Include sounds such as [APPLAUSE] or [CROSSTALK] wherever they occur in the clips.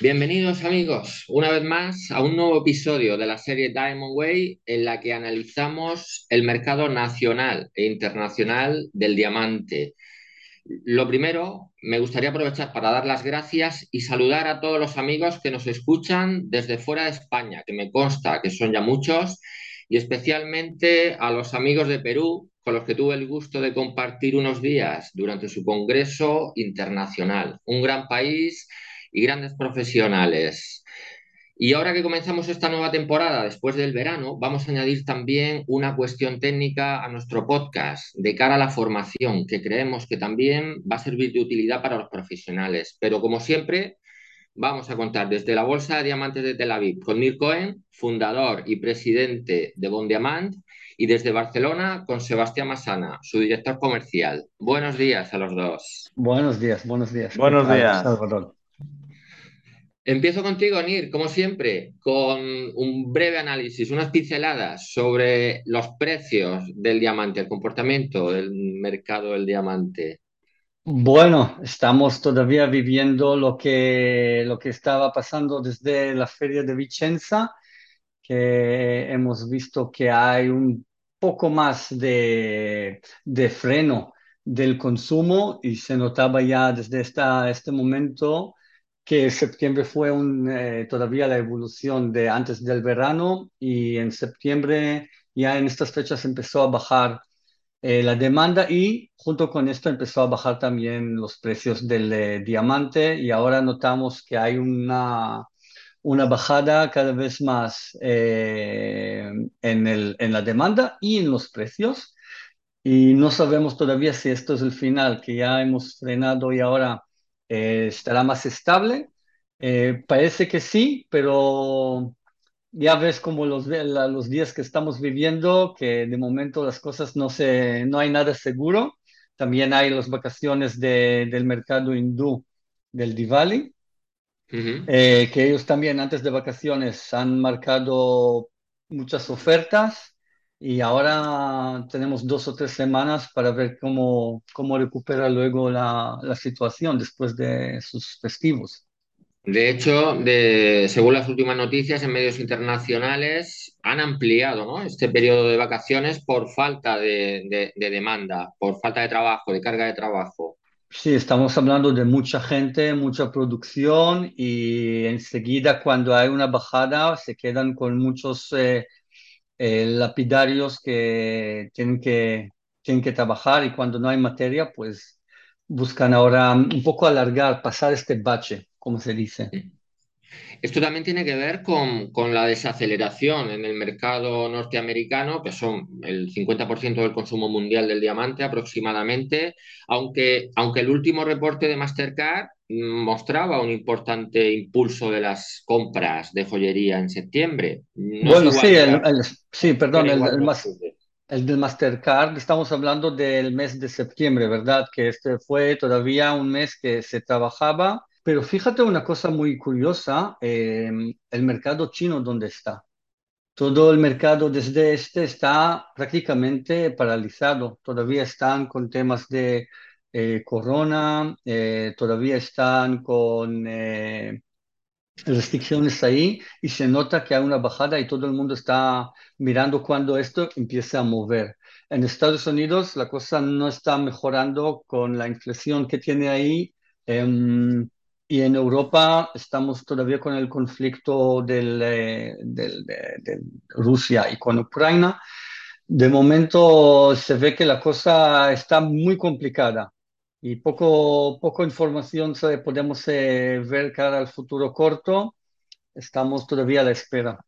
Bienvenidos amigos, una vez más a un nuevo episodio de la serie Diamond Way en la que analizamos el mercado nacional e internacional del diamante. Lo primero, me gustaría aprovechar para dar las gracias y saludar a todos los amigos que nos escuchan desde fuera de España, que me consta que son ya muchos, y especialmente a los amigos de Perú, con los que tuve el gusto de compartir unos días durante su Congreso Internacional. Un gran país y grandes profesionales. Y ahora que comenzamos esta nueva temporada, después del verano, vamos a añadir también una cuestión técnica a nuestro podcast de cara a la formación, que creemos que también va a servir de utilidad para los profesionales. Pero como siempre, vamos a contar desde la Bolsa de Diamantes de Tel Aviv con Nir Cohen, fundador y presidente de Bon Diamant, y desde Barcelona con Sebastián Masana, su director comercial. Buenos días a los dos. Buenos días, buenos días. Buenos días. Empiezo contigo, Nir, como siempre, con un breve análisis, unas pinceladas sobre los precios del diamante, el comportamiento del mercado del diamante. Bueno, estamos todavía viviendo lo que, lo que estaba pasando desde la feria de Vicenza, que hemos visto que hay un poco más de, de freno del consumo y se notaba ya desde esta, este momento que septiembre fue un, eh, todavía la evolución de antes del verano y en septiembre ya en estas fechas empezó a bajar eh, la demanda y junto con esto empezó a bajar también los precios del eh, diamante y ahora notamos que hay una, una bajada cada vez más en, el, en la demanda y en los precios. Y no sabemos todavía si esto es el final, que ya hemos frenado y ahora eh, estará más estable. Eh, parece que sí, pero ya ves como los, los días que estamos viviendo, que de momento las cosas no, se, no hay nada seguro. También hay las vacaciones del mercado hindú del Diwali, eh, que ellos también antes de vacaciones han marcado muchas ofertas y ahora tenemos dos o tres semanas para ver cómo, cómo recupera luego la, la situación después de sus festivos. De hecho, de, según las últimas noticias en medios internacionales, han ampliado ¿no? este periodo de vacaciones por falta de, de, de, demanda, por falta de trabajo, de carga de trabajo. Sí, estamos hablando de mucha gente, mucha producción y enseguida cuando hay una bajada se quedan con muchos eh, eh, lapidarios que tienen, que tienen que trabajar y cuando no hay materia, pues buscan ahora un poco alargar, pasar este bache, como se dice. Esto también tiene que ver con, con, la desaceleración en el mercado norteamericano, que son el 50% del consumo mundial del diamante aproximadamente, aunque, aunque el último reporte de Mastercard mostraba un importante impulso de las compras de joyería en septiembre. bueno, sí, sí, perdón, el, el, el, del Mastercard, estamos hablando del mes de septiembre, ¿verdad? Que este fue todavía un mes que se trabajaba, pero fíjate una cosa muy curiosa, eh, el mercado chino, ¿dónde está? Todo el mercado desde este está prácticamente paralizado, todavía están con temas de eh, corona, eh, todavía están con eh, restricciones ahí y se nota que hay una bajada y todo el mundo está mirando cuando esto empieza a mover. En Estados Unidos la cosa no está mejorando con la inflación que tiene ahí em, y en Europa estamos todavía con el conflicto del, del, de, de Rusia y con Ucrania. De momento se ve que la cosa está muy complicada y poco, poco información podemos eh, ver cara al futuro corto. Estamos todavía a la espera.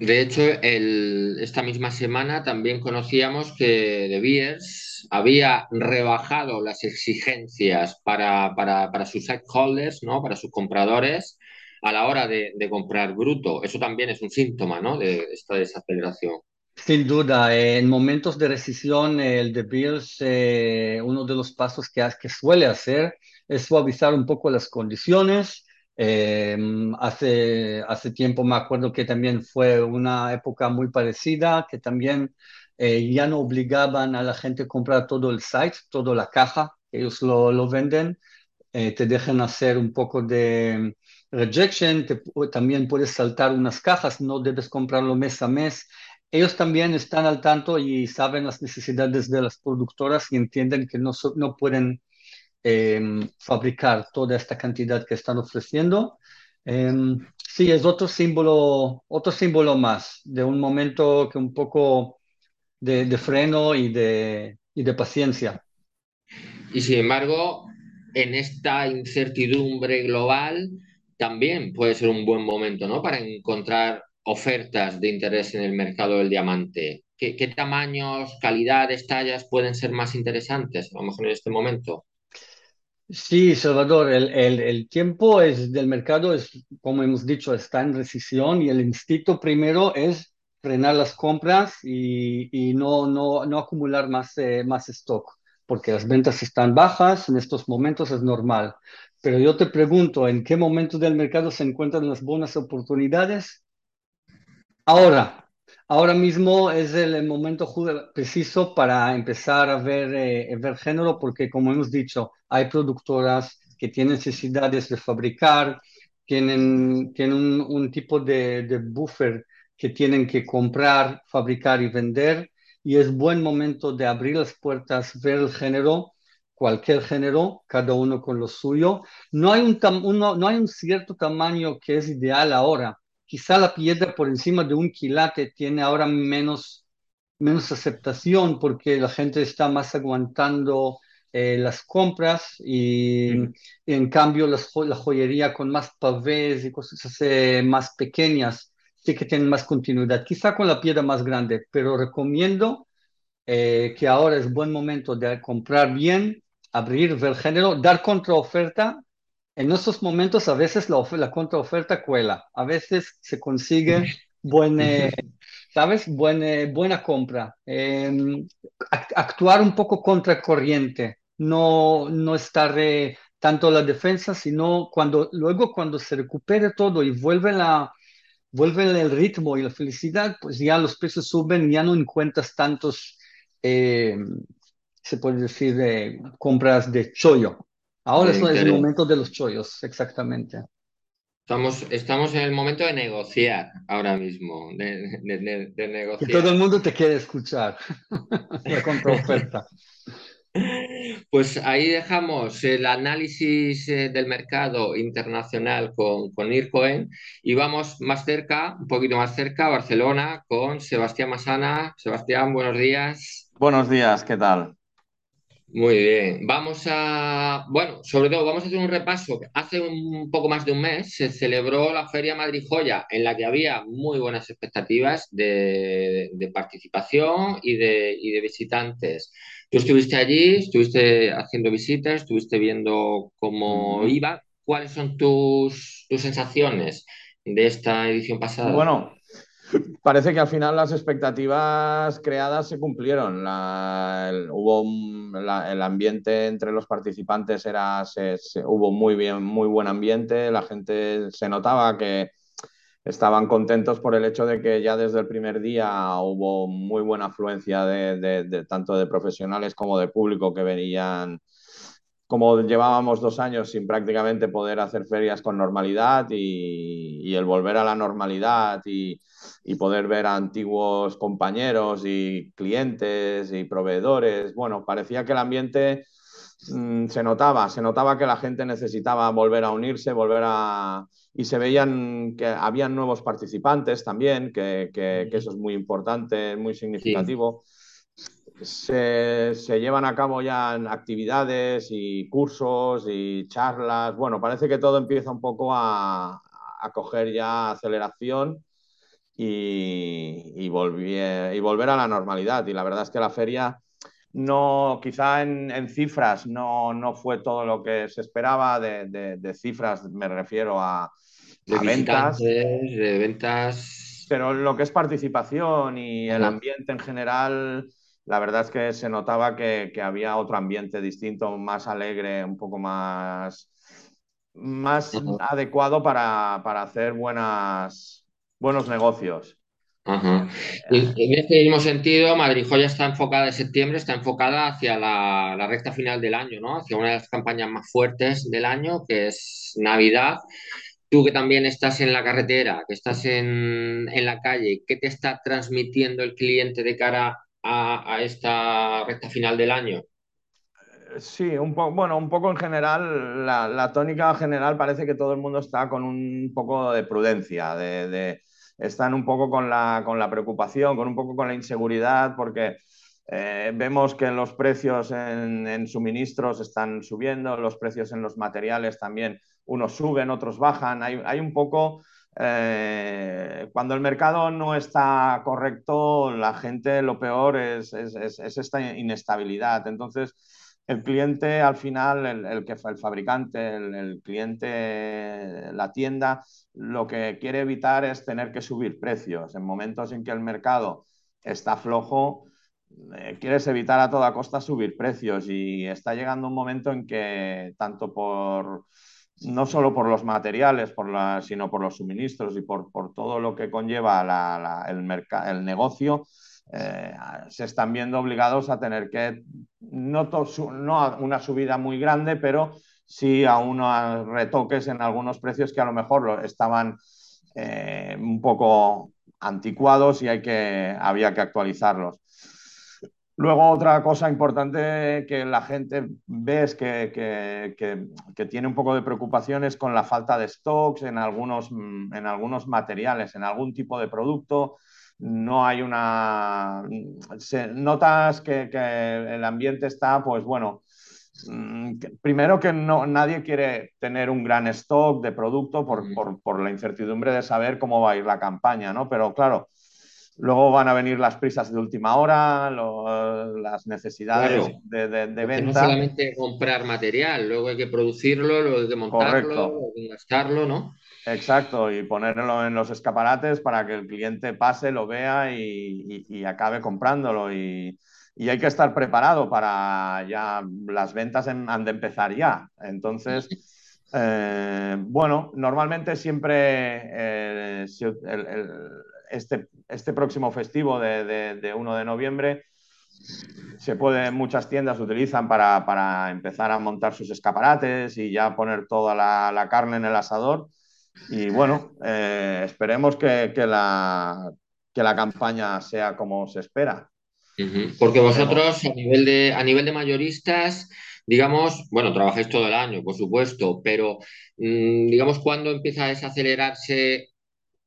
De hecho, esta misma semana también conocíamos que De Beers había rebajado las exigencias para, para, para sus holders, ¿no? para sus compradores, a la hora de, comprar bruto. Eso también es un síntoma ¿no? de esta desaceleración. Sin duda, en momentos de recesión, el de Bills, eh, uno de los pasos que, que, suele hacer es suavizar un poco las condiciones. Eh, hace, hace tiempo me acuerdo que también fue una época muy parecida, que también eh, ya no obligaban a la gente a comprar todo el site, toda la caja, ellos lo, lo venden, te dejan hacer un poco de, rejection, también puedes saltar unas cajas, no debes comprarlo mes a mes. Ellos también están al tanto y saben las necesidades de las productoras y entienden que no, no pueden em, fabricar toda esta cantidad que están ofreciendo. Em, sí, es otro símbolo, otro símbolo más de un momento que un poco de, freno y de, y de paciencia. Y sin embargo, en esta incertidumbre global, también puede ser un buen momento, ¿no? Para encontrar ofertas de interés en el mercado del diamante. ¿Qué, qué tamaños, calidades, tallas pueden ser más interesantes, a lo mejor en este momento? Sí, Salvador, el, el, el, tiempo es, del mercado es, como hemos dicho, está en recesión y el instinto primero es frenar las compras y, y no, no, no, acumular más, eh, más stock, porque las ventas están bajas, en estos momentos es normal. Pero yo te pregunto, ¿en qué momento del mercado se encuentran las buenas oportunidades? Ahora, ahora mismo es el momento preciso para empezar a ver, eh, ver género, porque como hemos dicho, hay productoras que tienen necesidades de fabricar, tienen, tienen un, un tipo de, de buffer que tienen que comprar, fabricar y vender, y es buen momento de abrir las puertas, ver el género, cualquier género, cada uno con lo suyo. No hay un, uno, no hay un cierto tamaño que es ideal ahora quizá la piedra por encima de un quilate tiene ahora menos, menos aceptación porque la gente está más aguantando eh, las compras y, mm. y, en cambio las, la joyería con más pavés y cosas así más pequeñas sí que tienen más continuidad, quizá con la piedra más grande, pero recomiendo eh, que ahora es buen momento de comprar bien, abrir, ver género, dar contraoferta en estos momentos a veces la, la contraoferta cuela, a veces se consigue buena, ¿sabes? Buena, buena compra. Eh, actuar un poco contracorriente, no, no estar eh, tanto la defensa, sino cuando, luego cuando se recupere todo y vuelve, la, el ritmo y la felicidad, pues ya los precios suben, ya no encuentras tantos, eh, se puede decir, compras de chollo. Ahora es el momento de los chollos, exactamente. Estamos, estamos en el momento de negociar ahora mismo, de, de, de, negociar. Que todo el mundo te quiere escuchar, [LAUGHS] la contraoferta. [LAUGHS] Pues ahí dejamos el análisis eh, del mercado internacional con, con Ircoen y vamos más cerca, un poquito más cerca, a Barcelona, con Sebastián Masana. Sebastián, buenos días. Buenos días, ¿qué tal? Muy bien, vamos a, bueno, sobre todo vamos a hacer un repaso. Hace un poco más de un mes se celebró la Feria Madrid Joya, en la que había muy buenas expectativas de, participación y de, y de, visitantes. Tú estuviste allí, estuviste haciendo visitas, estuviste viendo cómo iba. ¿Cuáles son tus, tus sensaciones de esta edición pasada? Bueno, Parece que al final las expectativas creadas se cumplieron. el, hubo el ambiente entre los participantes era, hubo muy bien, muy buen ambiente. La gente se notaba que estaban contentos por el hecho de que ya desde el primer día hubo muy buena afluencia de, tanto de profesionales como de público que venían como llevábamos dos años sin prácticamente poder hacer ferias con normalidad y, el volver a la normalidad y, poder ver a antiguos compañeros y clientes y proveedores, bueno, parecía que el ambiente mm, se notaba, se notaba que la gente necesitaba volver a unirse, volver a... y se veían que habían nuevos participantes también, que, que, eso es muy importante, muy significativo se, llevan a cabo ya actividades y cursos y charlas. Bueno, parece que todo empieza un poco a, coger ya aceleración y, y, volver a la normalidad. Y la verdad es que la feria no, quizá en, cifras no, no, fue todo lo que se esperaba. De, cifras me refiero a, ventas. De ventas. Pero lo que es participación y el ambiente en general la verdad es que se notaba que, había otro ambiente distinto, más alegre, un poco más, más adecuado para, hacer buenas, buenos negocios. En este mismo sentido, Madrid Joya está enfocada en septiembre, está enfocada hacia la, la, recta final del año, ¿no? Hacia una de las campañas más fuertes del año, que es Navidad. tú que también estás en la carretera, que estás en, la calle, ¿qué te está transmitiendo el cliente de cara a, esta recta final del año? Sí, un poco, bueno, un poco en general, la, tónica general parece que todo el mundo está con un poco de prudencia, de, están un poco con la, con la preocupación, con un poco con la inseguridad, porque eh, vemos que los precios en, suministros están subiendo, los precios en los materiales también, unos suben, otros bajan. Hay, un poco, eh, cuando el mercado no está correcto, la gente lo peor es, esta inestabilidad. Entonces, el cliente al final, el, que el fabricante, el, el, cliente, la tienda, lo que quiere evitar es tener que subir precios. En momentos en que el mercado está flojo, eh, quieres evitar a toda costa subir precios y está llegando un momento en que tanto por, no solo por los materiales, sino por los suministros y por, todo lo que conlleva el, negocio, eh, se están viendo obligados a tener que, no, una subida muy grande, pero sí a unos retoques en algunos precios que a lo mejor estaban eh, un poco anticuados y había que actualizarlos. Luego, otra cosa importante que la gente ve es que, que, tiene un poco de preocupaciones con la falta de stocks en algunos, en algunos materiales, en algún tipo de producto. No hay una. notas que, el ambiente está, pues bueno, mm, primero que no, nadie quiere tener un gran stock de producto por, por, por, la incertidumbre de saber cómo va a ir la campaña, ¿no? Pero claro, Luego van a venir las prisas de última hora, las necesidades de, venta. No solamente comprar material, luego hay que producirlo, luego hay que montarlo, hay que gastarlo, ¿no? Exacto, y ponerlo en los escaparates para que el cliente pase, lo vea y, acabe comprándolo. Y, hay que estar preparado para ya, las ventas han de empezar ya. Entonces, eh, bueno, normalmente siempre eh, este, este próximo festivo de, 1 de noviembre se puede, muchas tiendas utilizan para, empezar a montar sus escaparates y ya poner toda la, carne en el asador. Y bueno, eh, esperemos que, la, que la campaña sea como se espera. Porque vosotros a nivel de, a nivel de mayoristas, digamos, bueno, trabajáis todo el año, por supuesto, pero mm, digamos, ¿cuándo empieza a desacelerarse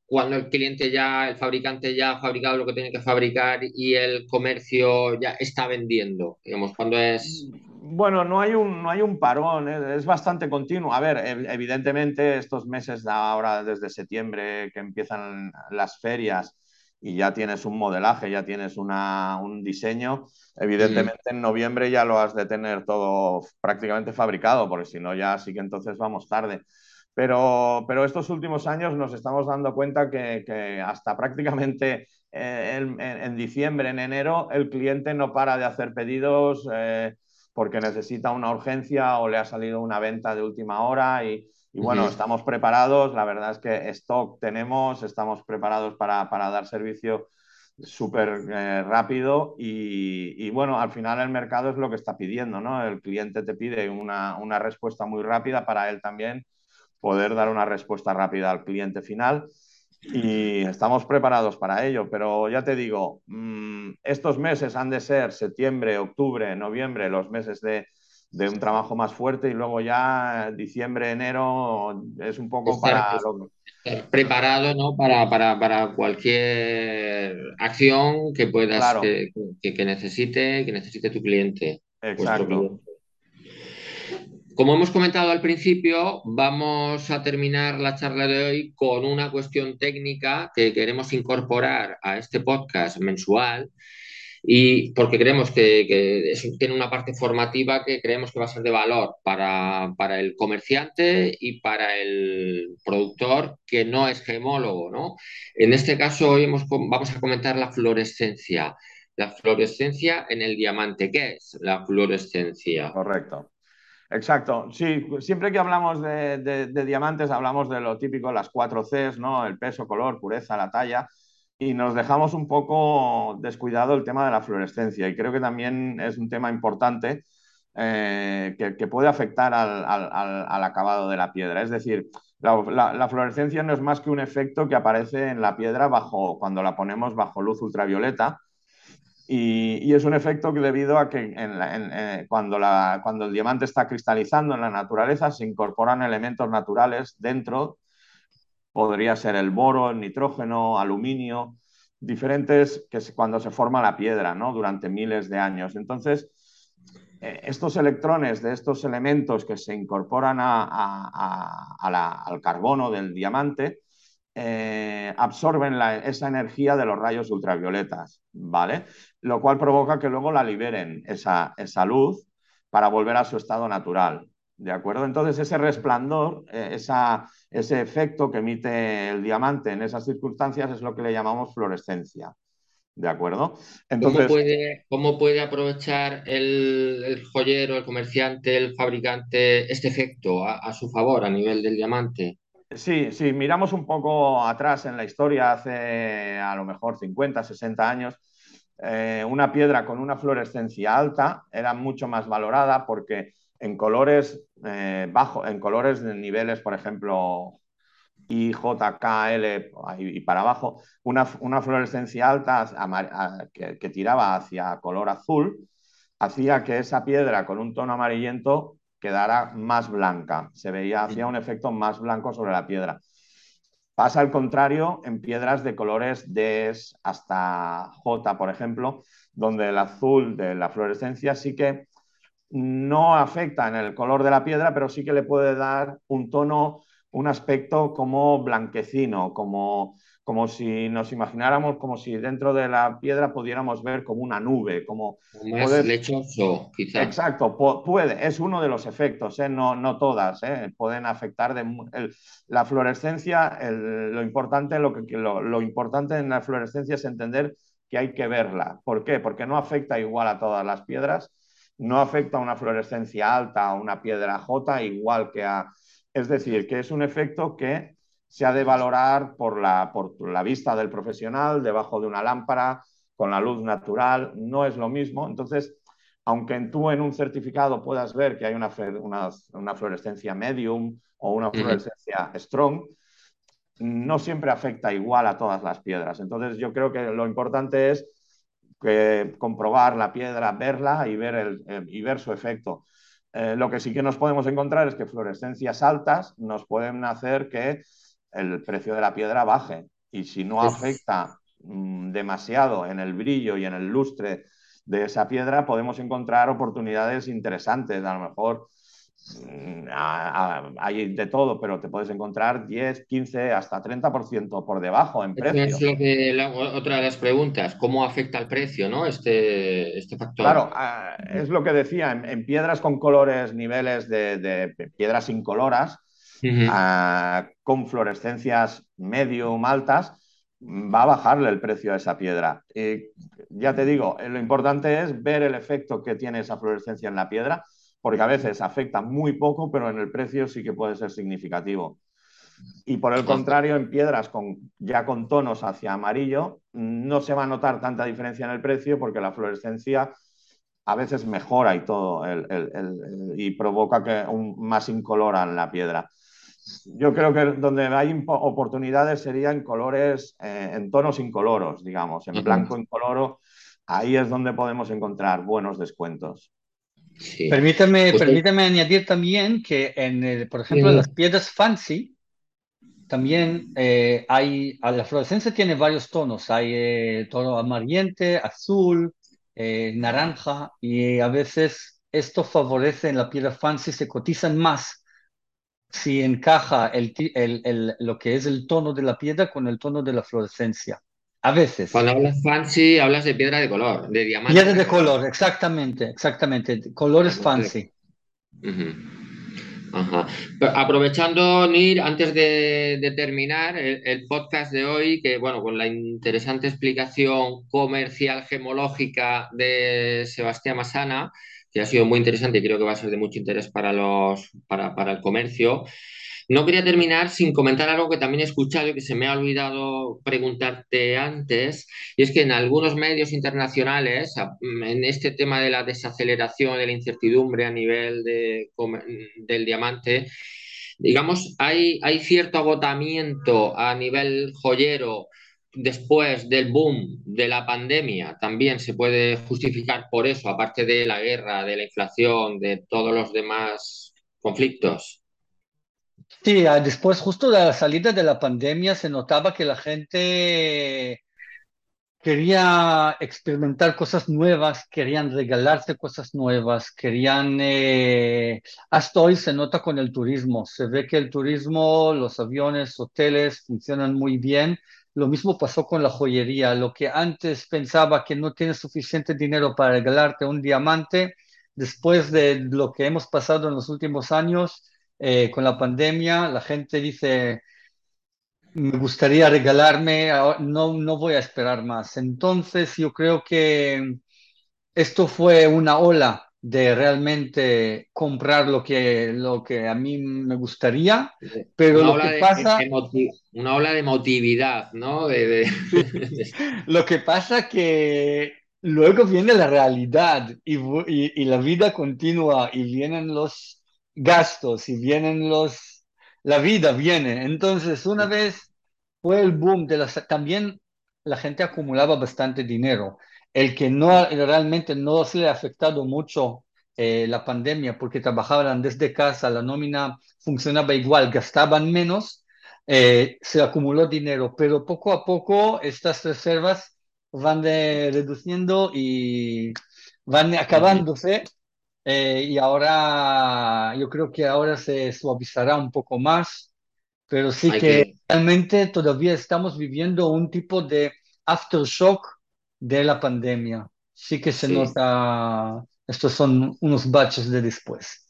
cuando el cliente ya, el fabricante ya ha fabricado lo que tiene que fabricar y el comercio ya está vendiendo? Digamos, cuando es... Bueno, no hay un, no hay un parón, ¿eh? es, bastante continuo. A ver, evidentemente estos meses de ahora, desde septiembre, que empiezan las ferias y ya tienes un modelaje, ya tienes una, un diseño, evidentemente en noviembre ya lo has de tener todo prácticamente fabricado, porque si no ya sí que entonces vamos tarde. Pero, pero estos últimos años nos estamos dando cuenta que, que hasta prácticamente eh, en, diciembre, en enero, el cliente no para de hacer pedidos eh, porque necesita una urgencia o le ha salido una venta de última hora y, y bueno, estamos preparados, la verdad es que stock tenemos, estamos preparados para, para dar servicio súper eh, rápido y, y, bueno, al final el mercado es lo que está pidiendo, ¿no? El cliente te pide una, una respuesta muy rápida para él también poder dar una respuesta rápida al cliente final y estamos preparados para ello. Pero ya te digo, mm, estos meses han de ser septiembre, octubre, noviembre, los meses de, un trabajo más fuerte y luego ya diciembre, enero es un poco para... preparado ¿no? para, para, cualquier acción que puedas que, necesite que necesite tu cliente. Exacto. Como hemos comentado al principio, vamos a terminar la charla de hoy con una cuestión técnica que queremos incorporar a este podcast mensual y porque creemos que, tiene una parte formativa que creemos que va a ser de valor para, el comerciante y para el productor que no es gemólogo. ¿no? En este caso, hoy vamos a comentar la fluorescencia. La fluorescencia en el diamante. ¿Qué es la fluorescencia? Correcto. Exacto, sí, siempre que hablamos de, diamantes hablamos de lo típico, las cuatro Cs, ¿no? El peso, color, pureza, la talla, y nos dejamos un poco descuidado el tema de la fluorescencia, y creo que también es un tema importante eh, que, puede afectar al, acabado de la piedra. Es decir, La, fluorescencia no es más que un efecto que aparece en la piedra bajo, cuando la ponemos bajo luz ultravioleta. Y, es un efecto debido a que eh, cuando, el diamante está cristalizando en la naturaleza se incorporan elementos naturales dentro. Podría ser el boro, el nitrógeno, aluminio, diferentes que cuando se forma la piedra, ¿no? Durante miles de años. Entonces, eh, estos electrones de estos elementos que se incorporan al carbono del diamante eh, absorben esa energía de los rayos ultravioletas, ¿vale? Lo cual provoca que luego la liberen esa, luz para volver a su estado natural, ¿de acuerdo? Entonces ese resplandor, eh, ese efecto que emite el diamante en esas circunstancias es lo que le llamamos fluorescencia. ¿De acuerdo? Entonces, ¿Cómo, puede, aprovechar el, joyero, el comerciante, el fabricante este efecto a, su favor a nivel del diamante? Sí, sí, miramos un poco atrás en la historia, hace a lo mejor 50, 60 años, eh, una piedra con una fluorescencia alta era mucho más valorada porque en colores eh, bajos, en colores de niveles, por ejemplo, y JKL y para abajo, una, fluorescencia alta que, tiraba hacia color azul, hacía que esa piedra con un tono amarillento quedara más blanca, se veía, hacía un efecto más blanco sobre la piedra. Pasa al contrario en piedras de colores D hasta J, por ejemplo, donde el azul de la fluorescencia sí que no afecta en el color de la piedra, pero sí que le puede dar un tono un aspecto como blanquecino, como, como si nos imagináramos como si dentro de la piedra pudiéramos ver como una nube, como más lechoso, quizás. Exacto, puede, es uno de los efectos, ¿eh? no, no todas, ¿eh? pueden afectar de, la fluorescencia, lo, importante, lo, que, lo, importante en la fluorescencia es entender que hay que verla. ¿Por qué? Porque no afecta igual a todas las piedras, no afecta a una fluorescencia alta a una piedra J igual que a es decir, que es un efecto que se ha de valorar por la, por la vista del profesional, debajo de una lámpara, con la luz natural, no es lo mismo. Entonces, aunque tú en un certificado puedas ver que hay una, una, fluorescencia medium o una fluorescencia strong, no siempre afecta igual a todas las piedras. Entonces, yo creo que lo importante es que comprobar la piedra, verla y ver, el, y ver su efecto. Eh, lo que sí que nos podemos encontrar es que fluorescencias altas nos pueden hacer que el precio de la piedra baje. Y si no afecta mm, demasiado en el brillo y en el lustre de esa piedra, podemos encontrar oportunidades interesantes. A lo mejor mm, hay de todo, pero te puedes encontrar 10, 15, hasta 30% por debajo en precio. Es otra de las preguntas, ¿cómo afecta el precio ¿no? este, este factor? Claro, ah, es lo que decía, en, piedras con colores, niveles de, piedras incoloras, con fluorescencias medium altas, va a bajarle el precio a esa piedra. ya te digo, lo importante es ver el efecto que tiene esa fluorescencia en la piedra porque a veces afecta muy poco, pero en el precio sí que puede ser significativo. Y por el contrario, en piedras con, ya con tonos hacia amarillo, no se va a notar tanta diferencia en el precio porque la fluorescencia a veces mejora y todo y provoca que un, más incolora en la piedra. Yo creo que donde hay oportunidades serían en colores, eh, en tonos incoloros, digamos, en blanco incoloro, ahí es donde podemos encontrar buenos descuentos. Permítame, añadir también que, en por ejemplo, en las piedras fancy, también eh, hay, la fluorescencia tiene varios tonos, hay eh, tono amarillente, azul, eh, naranja, y a veces esto favorece en la piedra fancy, se cotizan más si encaja el, lo que es el tono de la piedra con el tono de la fluorescencia. A veces. Cuando hablas fancy, hablas de piedra de color, de diamante. Piedra de color, exactamente, exactamente. Colores fancy. Ajá. Aprovechando, Nir, antes de, terminar el, podcast de hoy, que bueno, con la interesante explicación comercial gemológica de Sebastián Masana, que ha sido muy interesante y creo que va a ser de mucho interés para, los, para, para el comercio. No quería terminar sin comentar algo que también he escuchado y que se me ha olvidado preguntarte antes, y es que en algunos medios internacionales, en este tema de la desaceleración, de la incertidumbre a nivel del diamante, digamos, hay, hay cierto agotamiento a nivel joyero después del boom de la pandemia. También se puede justificar por eso, aparte de la guerra, de la inflación, de todos los demás conflictos. Sí, ah, después justo de la salida de la pandemia se notaba que la gente quería experimentar cosas nuevas, querían regalarse cosas nuevas, querían, eh, hasta hoy se nota con el turismo, se ve que el turismo, los aviones, hoteles funcionan muy bien. Lo mismo pasó con la joyería, lo que antes pensaba que no tienes suficiente dinero para regalarte un diamante, después de lo que hemos pasado en los últimos años eh, con la pandemia, la gente dice, me gustaría regalarme, no, no voy a esperar más. Entonces yo creo que esto fue una ola de realmente comprar lo que, lo que a mí me gustaría, pero lo que pasa... una ola de emotividad, ¿no? [LAUGHS] lo que pasa que luego viene la realidad y, y la vida continúa y vienen los gastos y vienen los la vida viene. Entonces, una vez fue el boom de las... También la gente acumulaba bastante dinero. El que no realmente no se le ha afectado mucho eh, la pandemia porque trabajaban desde casa, la nómina funcionaba igual, gastaban menos, eh, se acumuló dinero, pero poco a poco estas reservas van reduciendo y van acabándose eh, y ahora yo creo que ahora se suavizará un poco más, pero sí que, realmente todavía estamos viviendo un tipo de aftershock de la pandemia. Sí que se nota, estos son unos baches de después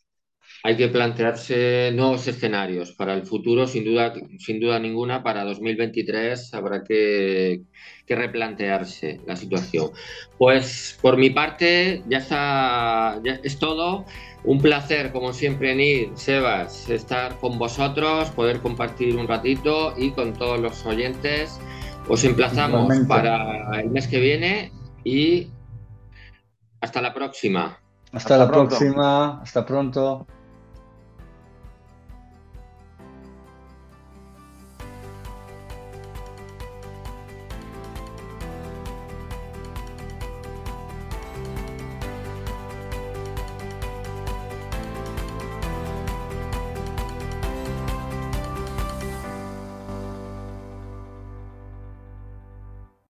hay que plantearse nuevos escenarios para el futuro, sin duda, sin duda ninguna, para 2023 habrá que, replantearse la situación. Pues por mi parte ya está, ya es todo. Un placer, como siempre, Nid, Sebas, estar con vosotros, poder compartir un ratito y con todos los oyentes. Os emplazamos para el mes que viene y hasta la próxima. Hasta, la próxima, hasta pronto.